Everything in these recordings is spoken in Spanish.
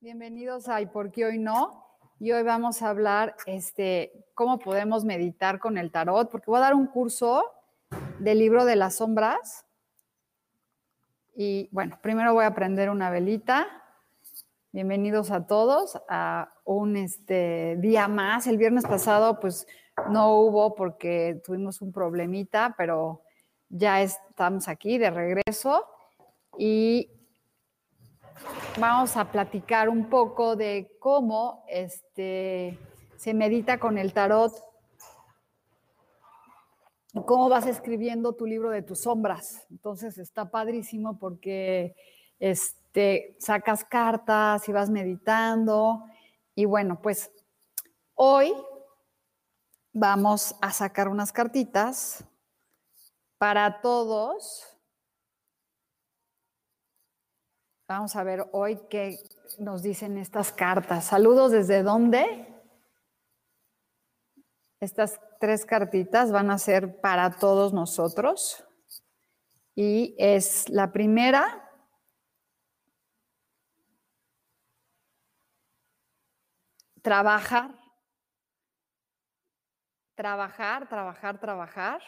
Bienvenidos a ¿Y por qué hoy no? Y hoy vamos a hablar este, cómo podemos meditar con el tarot, porque voy a dar un curso del libro de las sombras. Y bueno, primero voy a prender una velita. Bienvenidos a todos a un este, día más. El viernes pasado pues no hubo porque tuvimos un problemita, pero ya estamos aquí de regreso. Y vamos a platicar un poco de cómo este, se medita con el tarot, cómo vas escribiendo tu libro de tus sombras. Entonces está padrísimo porque este, sacas cartas y vas meditando. Y bueno, pues hoy vamos a sacar unas cartitas para todos Vamos a ver hoy qué nos dicen estas cartas. Saludos desde dónde. Estas tres cartitas van a ser para todos nosotros. Y es la primera. Trabajar. Trabajar, trabajar, trabajar.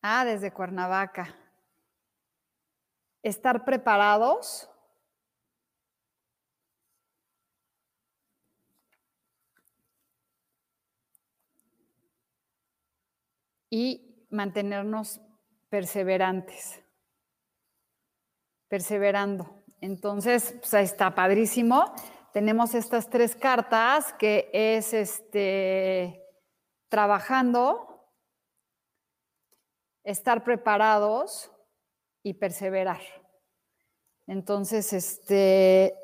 Ah, desde Cuernavaca estar preparados y mantenernos perseverantes, perseverando. Entonces, pues ahí está padrísimo. Tenemos estas tres cartas que es este trabajando, estar preparados, y perseverar. Entonces, este,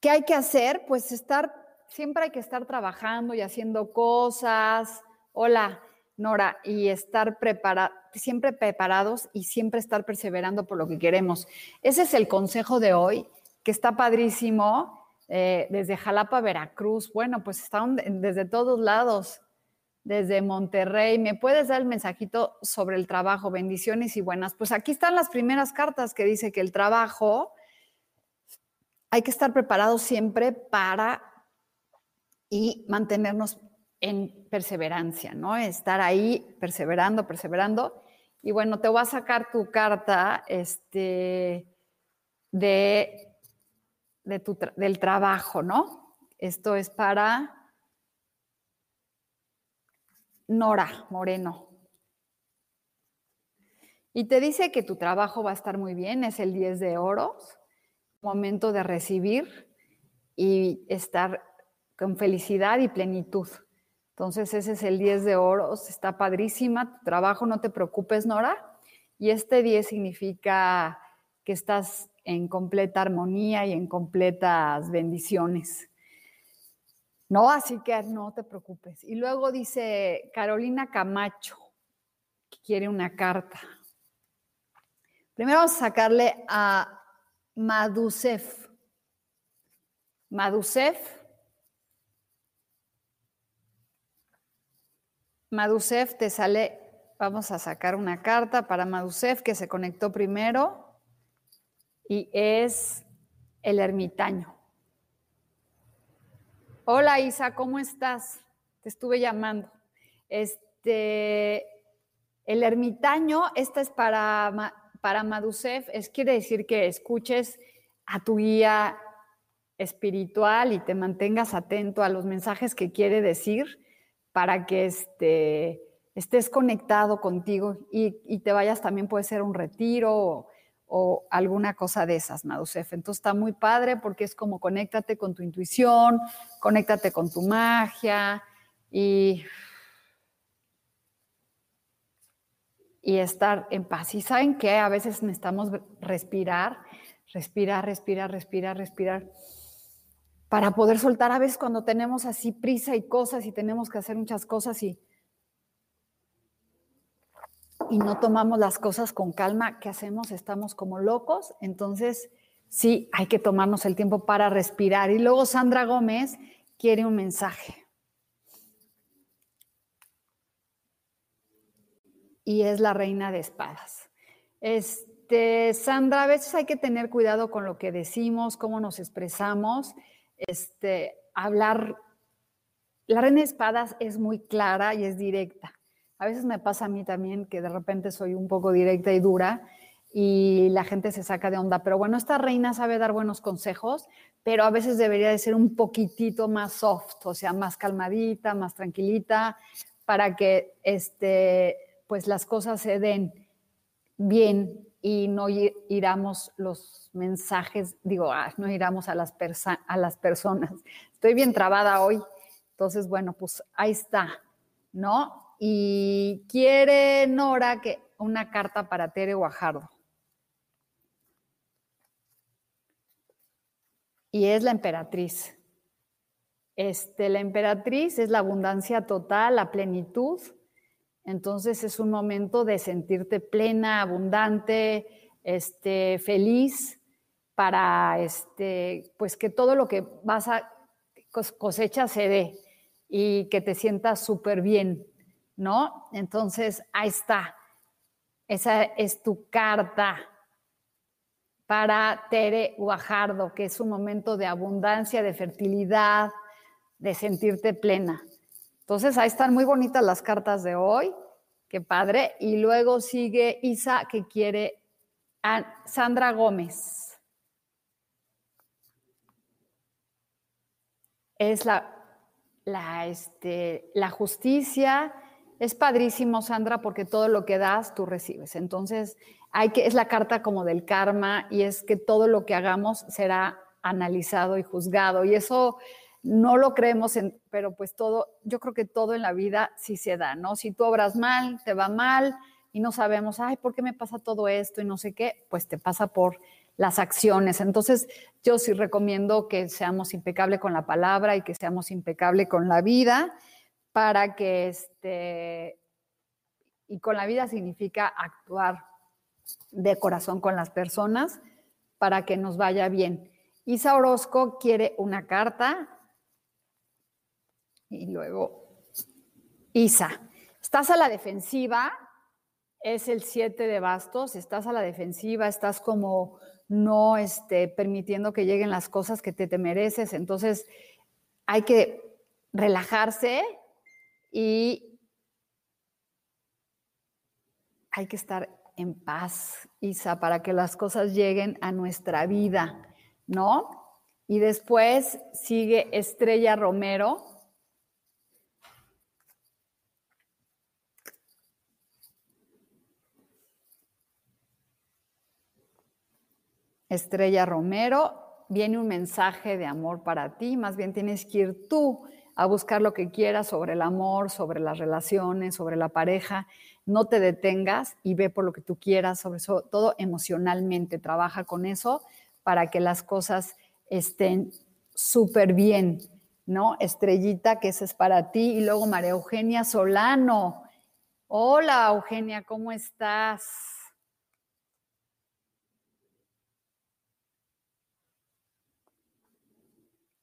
¿qué hay que hacer? Pues estar, siempre hay que estar trabajando y haciendo cosas. Hola, Nora, y estar preparados, siempre preparados y siempre estar perseverando por lo que queremos. Ese es el consejo de hoy, que está padrísimo, eh, desde Jalapa, Veracruz. Bueno, pues están desde todos lados desde Monterrey. ¿Me puedes dar el mensajito sobre el trabajo? Bendiciones y buenas. Pues aquí están las primeras cartas que dice que el trabajo hay que estar preparados siempre para y mantenernos en perseverancia, ¿no? Estar ahí perseverando, perseverando. Y bueno, te voy a sacar tu carta este, de, de tu, del trabajo, ¿no? Esto es para Nora Moreno. Y te dice que tu trabajo va a estar muy bien, es el 10 de oros, momento de recibir y estar con felicidad y plenitud. Entonces ese es el 10 de oros, está padrísima, tu trabajo, no te preocupes, Nora. Y este 10 significa que estás en completa armonía y en completas bendiciones. No, así que no te preocupes. Y luego dice Carolina Camacho, que quiere una carta. Primero vamos a sacarle a Madusef. Madusef. Madusef te sale, vamos a sacar una carta para Madusef que se conectó primero y es el ermitaño. Hola Isa, ¿cómo estás? Te estuve llamando. Este, el ermitaño, esta es para, para Madusef es quiere decir que escuches a tu guía espiritual y te mantengas atento a los mensajes que quiere decir para que este, estés conectado contigo y, te vayas también, puede ser un retiro o, alguna cosa de esas, Madusef. Entonces está muy padre porque es como conéctate con tu intuición, conéctate con tu magia y, y estar en paz. Y saben que a veces necesitamos respirar, respirar, respirar, respirar, respirar para poder soltar a veces cuando tenemos así prisa y cosas y tenemos que hacer muchas cosas y, y no tomamos las cosas con calma, ¿qué hacemos? Estamos como locos. Entonces, sí, hay que tomarnos el tiempo para respirar. Y luego Sandra Gómez quiere un mensaje. Y es la reina de espadas. Este, Sandra, a veces hay que tener cuidado con lo que decimos, cómo nos expresamos este, hablar. La reina de espadas es muy clara y es directa. A veces me pasa a mí también que de repente soy un poco directa y dura y la gente se saca de onda. Pero bueno, esta reina sabe dar buenos consejos, pero a veces debería de ser un poquitito más soft, o sea, más calmadita, más tranquilita, para que este, pues las cosas se den bien y no iramos los mensajes, digo, ah, no iramos a las, a las personas. Estoy bien trabada hoy, entonces, bueno, pues ahí está, ¿no? Y quiere Nora que una carta para Tere Guajardo. Y es la emperatriz. Este, la emperatriz es la abundancia total, la plenitud, entonces es un momento de sentirte plena, abundante, este, feliz, para este, pues que todo lo que vas a cosecha se dé y que te sientas súper bien, ¿no? Entonces, ahí está. Esa es tu carta para Tere Guajardo, que es un momento de abundancia, de fertilidad, de sentirte plena. Entonces, ahí están muy bonitas las cartas de hoy. Qué padre. Y luego sigue Isa, que quiere a Sandra Gómez. Es la, la, este, la justicia. Es padrísimo, Sandra, porque todo lo que das, tú recibes. Entonces, hay que, es la carta como del karma y es que todo lo que hagamos será analizado y juzgado. Y eso no lo creemos, en, pero pues todo, yo creo que todo en la vida sí se da, ¿no? Si tú obras mal, te va mal y no sabemos, ay, ¿por qué me pasa todo esto y no sé qué? Pues te pasa por las acciones. Entonces, yo sí recomiendo que seamos impecables con la palabra y que seamos impecables con la vida para que este, y con la vida significa actuar de corazón con las personas para que nos vaya bien. Isa Orozco quiere una carta y luego Isa. Estás a la defensiva, es el 7 de bastos, estás a la defensiva, estás como no este, permitiendo que lleguen las cosas que te, te mereces. Entonces hay que relajarse y hay que estar en paz, Isa, para que las cosas lleguen a nuestra vida, ¿no? Y después sigue Estrella Romero, Estrella Romero, viene un mensaje de amor para ti, más bien tienes que ir tú a buscar lo que quieras sobre el amor, sobre las relaciones, sobre la pareja. No te detengas y ve por lo que tú quieras, sobre todo emocionalmente. Trabaja con eso para que las cosas estén súper bien, ¿no? Estrellita, que ese es para ti. Y luego María Eugenia Solano. Hola, Eugenia, ¿cómo estás?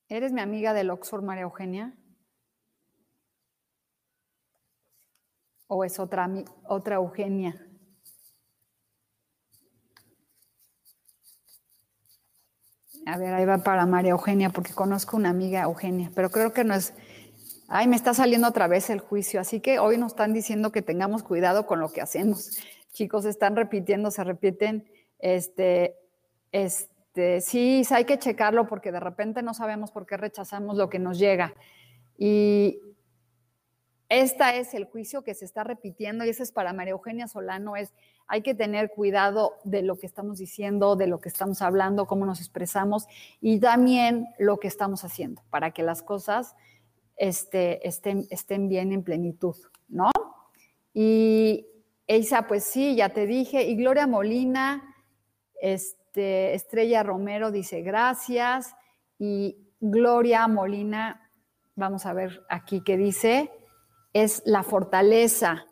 ¿Eres mi amiga del Oxford, María Eugenia? ¿O es otra, otra Eugenia? A ver, ahí va para María Eugenia, porque conozco una amiga Eugenia, pero creo que no es... Ay, me está saliendo otra vez el juicio, así que hoy nos están diciendo que tengamos cuidado con lo que hacemos. chicos, están repitiendo, se repiten. Este, este, sí, hay que checarlo porque de repente no sabemos por qué rechazamos lo que nos llega. Y este es el juicio que se está repitiendo y ese es para María Eugenia Solano, es hay que tener cuidado de lo que estamos diciendo, de lo que estamos hablando, cómo nos expresamos y también lo que estamos haciendo para que las cosas este, estén, bien en plenitud, ¿no? Y Eisa, pues sí, ya te dije, y Gloria Molina, este, Estrella Romero dice gracias y Gloria Molina, vamos a ver aquí qué dice es la fortaleza,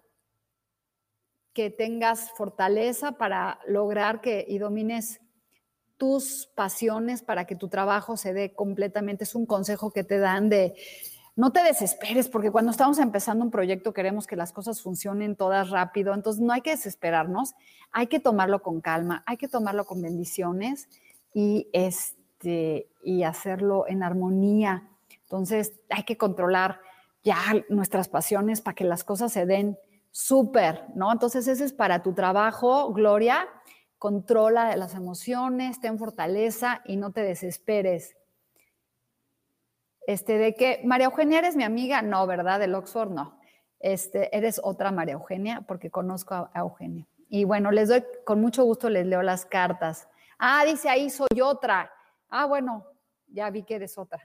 que tengas fortaleza para lograr que y domines tus pasiones para que tu trabajo se dé completamente. Es un consejo que te dan de no te desesperes, porque cuando estamos empezando un proyecto queremos que las cosas funcionen todas rápido, entonces no hay que desesperarnos, hay que tomarlo con calma, hay que tomarlo con bendiciones y, este, y hacerlo en armonía. Entonces hay que controlar ya nuestras pasiones para que las cosas se den súper, ¿no? Entonces ese es para tu trabajo, Gloria. Controla las emociones, ten fortaleza y no te desesperes. Este, de que María Eugenia eres mi amiga, no, ¿verdad? Del Oxford, no. Este, eres otra María Eugenia, porque conozco a, Eugenia. Y bueno, les doy, con mucho gusto les leo las cartas. Ah, dice ahí soy otra. Ah, bueno, ya vi que eres otra.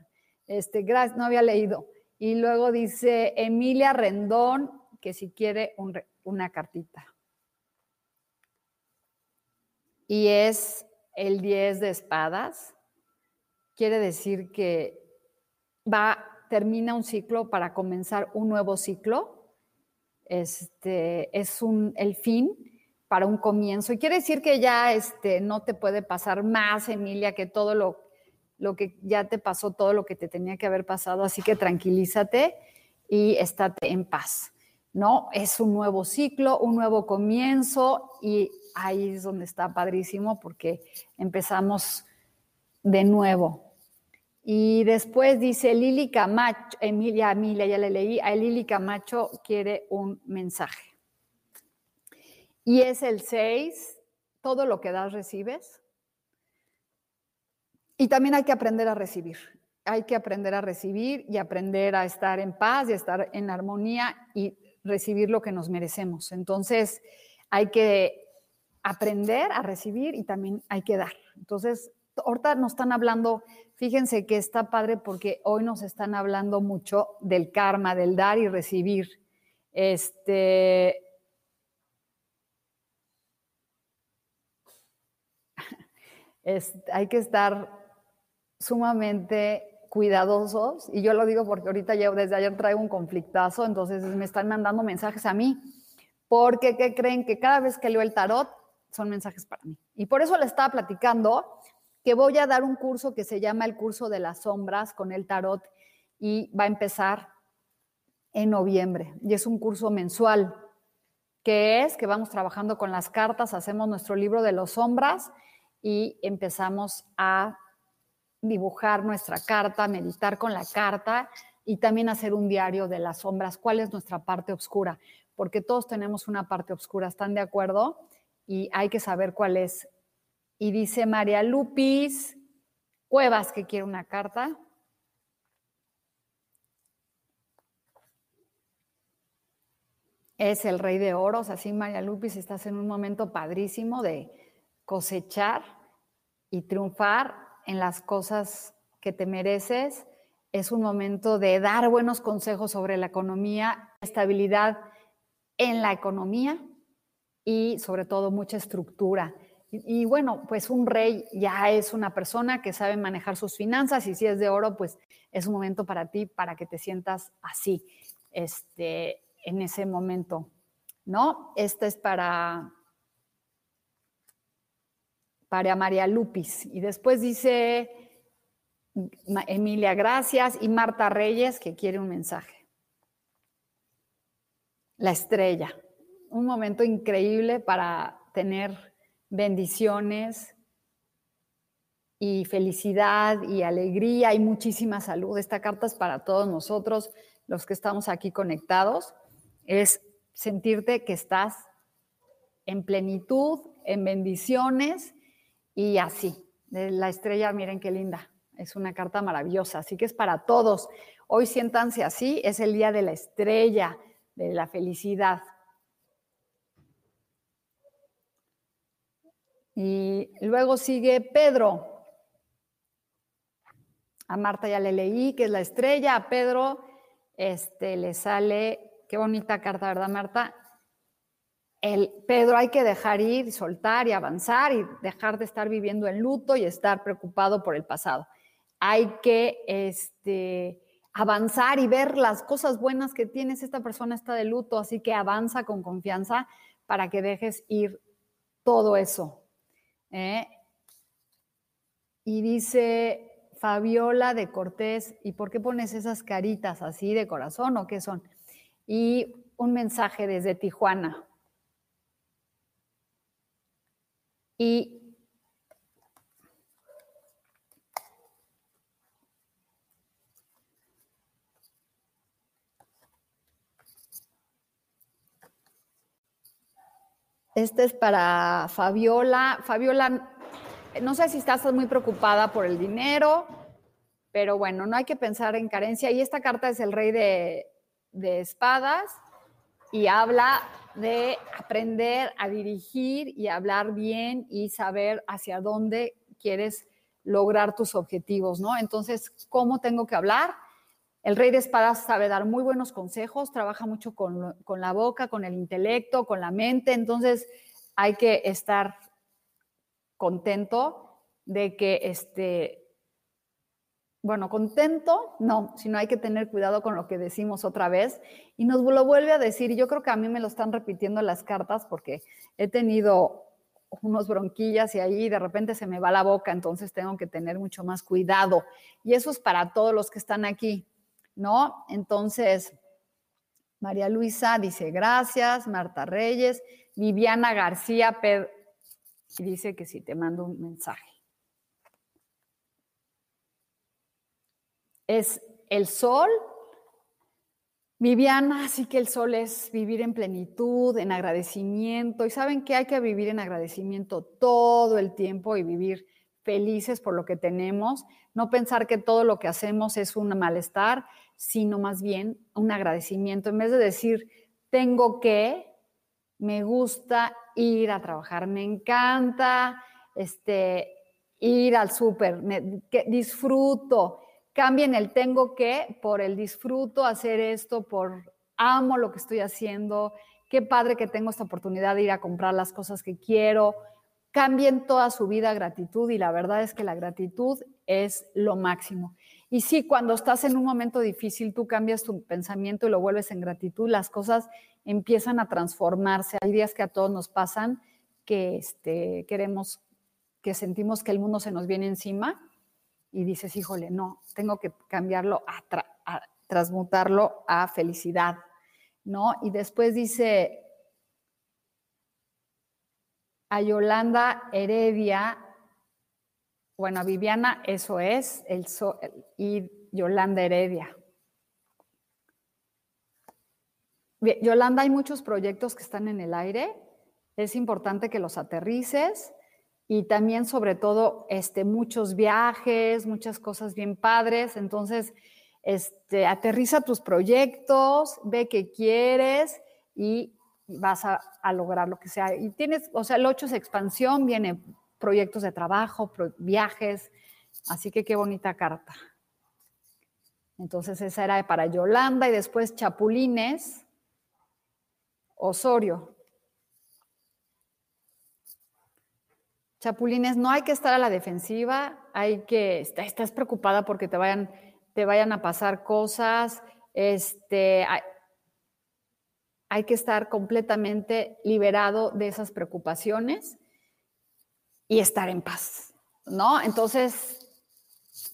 Este, gracias, no había leído. Y luego dice Emilia Rendón, que si quiere una cartita. Y es el 10 de espadas. Quiere decir que va, termina un ciclo para comenzar un nuevo ciclo. Este, es un, el fin para un comienzo. Y quiere decir que ya este, no te puede pasar más, Emilia, que todo lo lo que ya te pasó, todo lo que te tenía que haber pasado, así que tranquilízate y estate en paz, ¿no? Es un nuevo ciclo, un nuevo comienzo y ahí es donde está padrísimo porque empezamos de nuevo. Y después dice Lili Camacho, Emilia, Emilia, ya le leí, a Lili Camacho quiere un mensaje. Y es el 6, todo lo que das recibes. Y también hay que aprender a recibir. Hay que aprender a recibir y aprender a estar en paz y estar en armonía y recibir lo que nos merecemos. Entonces, hay que aprender a recibir y también hay que dar. Entonces, ahorita nos están hablando, fíjense que está padre porque hoy nos están hablando mucho del karma, del dar y recibir. Este, hay que estar sumamente cuidadosos, y yo lo digo porque ahorita yo desde ayer traigo un conflictazo, entonces me están mandando mensajes a mí, porque ¿qué creen? Que cada vez que leo el tarot son mensajes para mí. Y por eso le estaba platicando que voy a dar un curso que se llama el curso de las sombras con el tarot y va a empezar en noviembre. Y es un curso mensual, que es que vamos trabajando con las cartas, hacemos nuestro libro de las sombras y empezamos a dibujar nuestra carta, meditar con la carta y también hacer un diario de las sombras, cuál es nuestra parte oscura, porque todos tenemos una parte oscura, ¿están de acuerdo? Y hay que saber cuál es. Y dice María Lupis Cuevas que quiere una carta. Es el rey de oros, así María Lupis, estás en un momento padrísimo de cosechar y triunfar en las cosas que te mereces. Es un momento de dar buenos consejos sobre la economía, estabilidad en la economía y sobre todo mucha estructura. Y, bueno, pues un rey ya es una persona que sabe manejar sus finanzas y si es de oro, pues es un momento para ti para que te sientas así, este, en ese momento, ¿no? Esta es para para María Lupis. Y después dice Emilia, gracias. Y Marta Reyes, que quiere un mensaje. La estrella. Un momento increíble para tener bendiciones y felicidad y alegría y muchísima salud. Esta carta es para todos nosotros, los que estamos aquí conectados. Es sentirte que estás en plenitud, en bendiciones y así. La estrella, miren qué linda, es una carta maravillosa, así que es para todos. Hoy siéntanse así, es el día de la estrella, de la felicidad. Y luego sigue Pedro. A Marta ya le leí, que es la estrella. A Pedro este, le sale, qué bonita carta, ¿verdad, Marta? El Pedro hay que dejar ir, soltar y avanzar y dejar de estar viviendo en luto y estar preocupado por el pasado. Hay que este, avanzar y ver las cosas buenas que tienes. Esta persona está de luto, así que avanza con confianza para que dejes ir todo eso. ¿eh? Y dice Fabiola de Cortés, ¿y por qué pones esas caritas así de corazón o qué son? Y un mensaje desde Tijuana. Y Este es para Fabiola. Fabiola, no sé si estás muy preocupada por el dinero, pero bueno, no hay que pensar en carencia. Y esta carta es el rey de, de espadas y habla de aprender a dirigir y hablar bien y saber hacia dónde quieres lograr tus objetivos, ¿no? Entonces, ¿cómo tengo que hablar? El rey de espadas sabe dar muy buenos consejos, trabaja mucho con, la boca, con el intelecto, con la mente, entonces hay que estar contento de que este, bueno, contento, no, sino hay que tener cuidado con lo que decimos otra vez. Y nos lo vuelve a decir, yo creo que a mí me lo están repitiendo las cartas porque he tenido unos bronquillas y ahí de repente se me va la boca, entonces tengo que tener mucho más cuidado. Y eso es para todos los que están aquí. ¿no? Entonces, María Luisa dice gracias, Marta Reyes, Viviana García dice que sí, te mando un mensaje. Es el sol. Viviana, sí que el sol es vivir en plenitud, en agradecimiento. Y saben que hay que vivir en agradecimiento todo el tiempo y vivir felices por lo que tenemos. No pensar que todo lo que hacemos es un malestar, sino más bien un agradecimiento. En vez de decir, tengo que, me gusta ir a trabajar, me encanta este, ir al súper, disfruto. Cambien el tengo que por el disfruto hacer esto, por amo lo que estoy haciendo, qué padre que tengo esta oportunidad de ir a comprar las cosas que quiero. Cambien toda su vida gratitud y la verdad es que la gratitud es lo máximo. Y sí, cuando estás en un momento difícil, tú cambias tu pensamiento y lo vuelves en gratitud, las cosas empiezan a transformarse. Hay días que a todos nos pasan que este, queremos, que sentimos que el mundo se nos viene encima y dices, híjole, no, tengo que cambiarlo, a, transmutarlo a felicidad, ¿no? Y después dice a Yolanda Heredia, bueno, Viviana, eso es, el y Yolanda Heredia. Yolanda, hay muchos proyectos que están en el aire. Es importante que los aterrices y también, sobre todo, este, muchos viajes, muchas cosas bien padres. Entonces, este, aterriza tus proyectos, ve qué quieres y vas a, a, lograr lo que sea. Y tienes, o sea, el 8 es expansión, viene proyectos de trabajo, viajes. Así que qué bonita carta. Entonces esa era para Yolanda y después Chapulines, Osorio. Chapulines, no hay que estar a la defensiva, hay que, estás preocupada porque te vayan, te vayan a pasar cosas, este, hay, hay que estar completamente liberado de esas preocupaciones y estar en paz, ¿no? Entonces,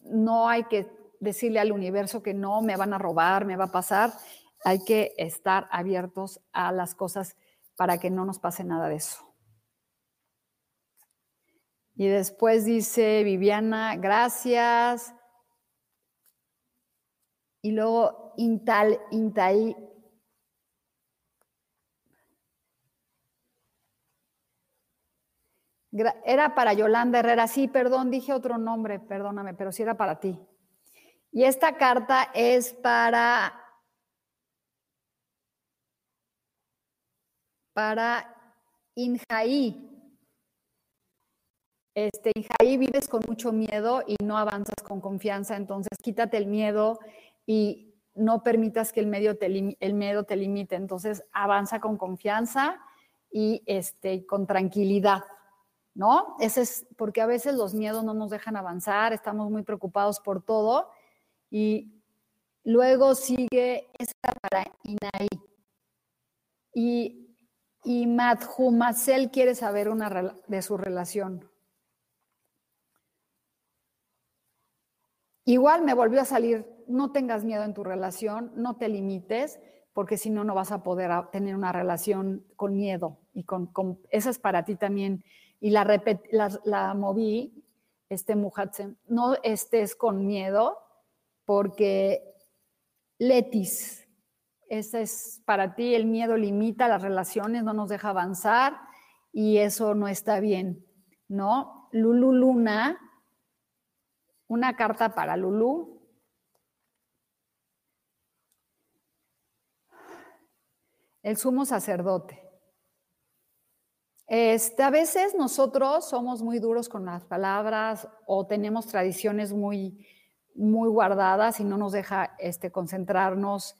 no hay que decirle al universo que no, me van a robar, me va a pasar. Hay que estar abiertos a las cosas para que no nos pase nada de eso. Y después dice Viviana, gracias. Y luego Intal, Intai, Era para Yolanda Herrera. Sí, perdón, dije otro nombre, perdóname, pero sí era para ti. Y esta carta es para para Injaí. Este, Injaí, vives con mucho miedo y no avanzas con confianza, entonces quítate el miedo y no permitas que el, te, el miedo te limite, entonces avanza con confianza y este, con tranquilidad, ¿no? Ese es porque a veces los miedos no nos dejan avanzar, estamos muy preocupados por todo y luego sigue esta para Inaí. Y y quiere saber una de su relación. Igual me volvió a salir, no tengas miedo en tu relación, no te limites, porque si no, no vas a poder tener una relación con miedo. Y con, esa es para ti también. Y la, la, la moví, este Muhatsen, no estés con miedo, porque Letis, ese es para ti, el miedo limita las relaciones, no nos deja avanzar y eso no está bien, ¿no? Lulu Luna, una carta para Lulu. El sumo sacerdote. Este, a veces nosotros somos muy duros con las palabras o tenemos tradiciones muy, muy guardadas y no nos deja este, concentrarnos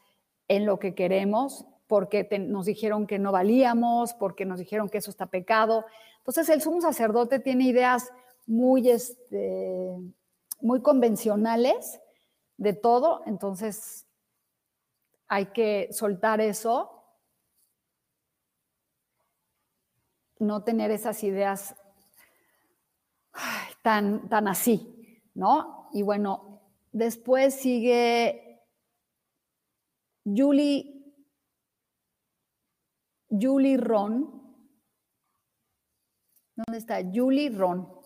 en lo que queremos, porque nos dijeron que no valíamos, porque nos dijeron que eso está pecado. Entonces el sumo sacerdote tiene ideas muy, este, muy convencionales de todo, entonces hay que soltar eso, no tener esas ideas tan, tan así, ¿no? Y bueno, después sigue Julie, Julie Ron. ¿Dónde está? Julie Ron.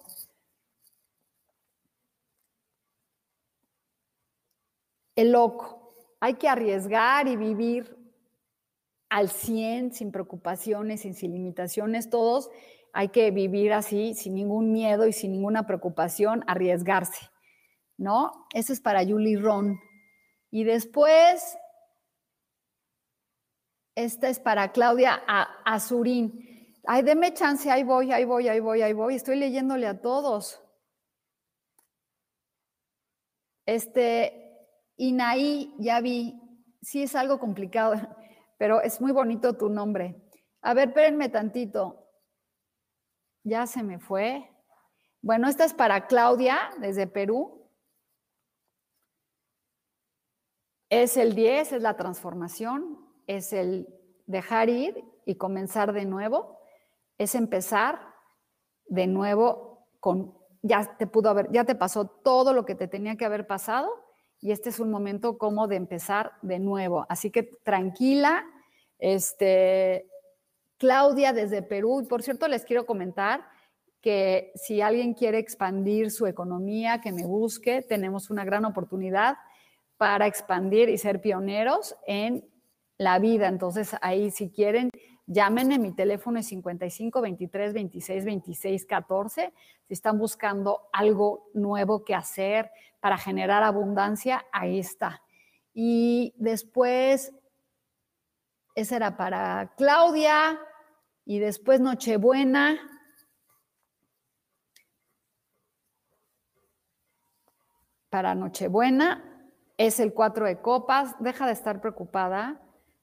El loco. Hay que arriesgar y vivir al 100, sin preocupaciones, sin, limitaciones, todos. Hay que vivir así, sin ningún miedo y sin ninguna preocupación, arriesgarse, ¿no? Eso es para Julie Ron. Y después esta es para Claudia Azurín. Ay, deme chance, ahí voy, ahí voy, ahí voy, ahí voy. Estoy leyéndole a todos. Este, Inaí, ya vi, sí es algo complicado, pero es muy bonito tu nombre. A ver, espérenme tantito. Ya se me fue. Bueno, esta es para Claudia desde Perú. Es el 10, es la transformación es el dejar ir y comenzar de nuevo, es empezar de nuevo con, ya te pudo haber, ya te pasó todo lo que te tenía que haber pasado y este es un momento como de empezar de nuevo. Así que tranquila, este, Claudia desde Perú, y por cierto les quiero comentar que si alguien quiere expandir su economía, que me busque, tenemos una gran oportunidad para expandir y ser pioneros en la vida. Entonces, ahí si quieren, llámenme, mi teléfono es 55 23 26 26 14. Si están buscando algo nuevo que hacer para generar abundancia, ahí está. Y después, esa era para Claudia, y después Nochebuena. Para Nochebuena es el 4 de copas, deja de estar preocupada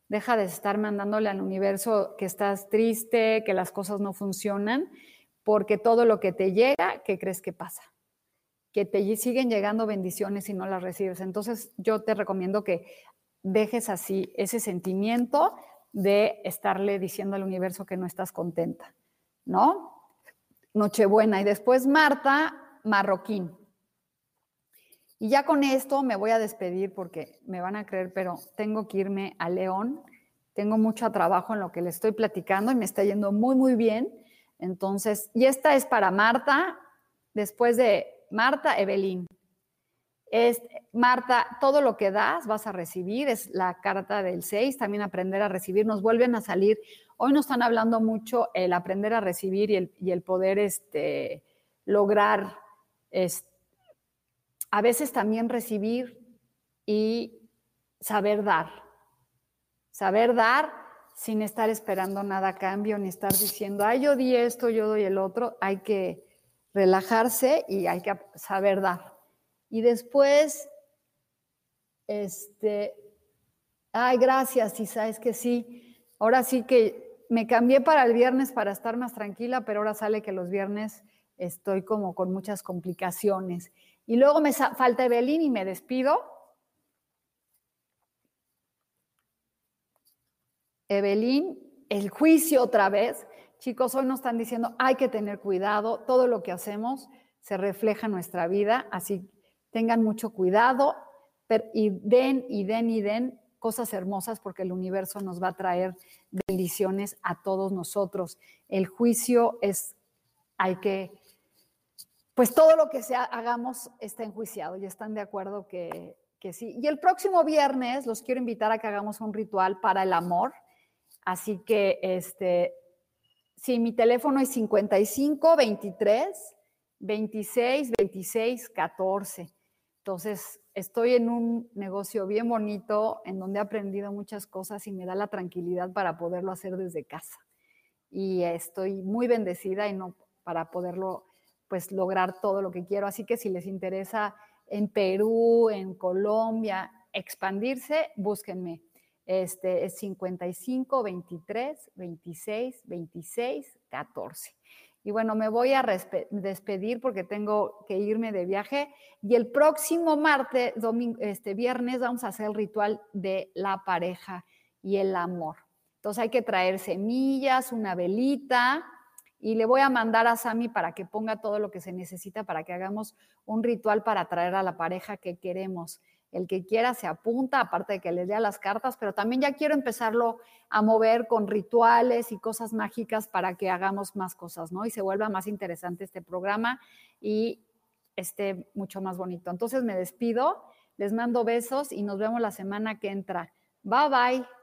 Deja de estar mandándole al universo que estás triste, que las cosas no funcionan, porque todo lo que te llega, ¿qué crees que pasa? Que te siguen llegando bendiciones y no las recibes. Entonces yo te recomiendo que dejes así ese sentimiento de estarle diciendo al universo que no estás contenta, ¿no? Nochebuena. Y después Marta Marroquín. Y ya con esto me voy a despedir porque me van a creer, pero tengo que irme a León. Tengo mucho trabajo en lo que le estoy platicando y me está yendo muy, muy bien. Entonces, y esta es para Marta, después de Marta, Evelyn. Es, Marta, todo lo que das vas a recibir, es la carta del 6, también aprender a recibir. Nos vuelven a salir hoy nos están hablando mucho el aprender a recibir y el, y el poder este, lograr a veces también recibir y saber dar. Saber dar sin estar esperando nada a cambio, ni estar diciendo, ay, yo di esto, yo doy el otro. Hay que relajarse y hay que saber dar. Y después, este, ay, gracias, y sabes que sí. Ahora sí que me cambié para el viernes para estar más tranquila, pero ahora sale que los viernes estoy como con muchas complicaciones. Y luego me falta Evelyn y me despido. Evelyn, el juicio otra vez. Chicos, hoy nos están diciendo, hay que tener cuidado, todo lo que hacemos se refleja en nuestra vida, así tengan mucho cuidado y den y den y den cosas hermosas porque el universo nos va a traer bendiciones a todos nosotros. El juicio es, hay que, pues todo lo que sea, hagamos está enjuiciado y están de acuerdo que, que sí. Y el próximo viernes los quiero invitar a que hagamos un ritual para el amor. Así que este, Sí, mi teléfono es 55 23 26 26 14. Entonces, estoy en un negocio bien bonito en donde he aprendido muchas cosas y me da la tranquilidad para poderlo hacer desde casa. Y estoy muy bendecida y no para poderlo pues lograr todo lo que quiero. Así que si les interesa en Perú, en Colombia, expandirse, búsquenme. Este es 55, 23, 26, 26, 14. Y bueno, me voy a despedir porque tengo que irme de viaje. Y el próximo martes, domingo, este viernes, vamos a hacer el ritual de la pareja y el amor. Entonces hay que traer semillas, una velita, y le voy a mandar a Sami para que ponga todo lo que se necesita para que hagamos un ritual para atraer a la pareja que queremos. El que quiera se apunta, aparte de que les lea las cartas, pero también ya quiero empezarlo a mover con rituales y cosas mágicas para que hagamos más cosas, ¿no? Y se vuelva más interesante este programa y esté mucho más bonito. Entonces me despido, les mando besos y nos vemos la semana que entra. Bye bye.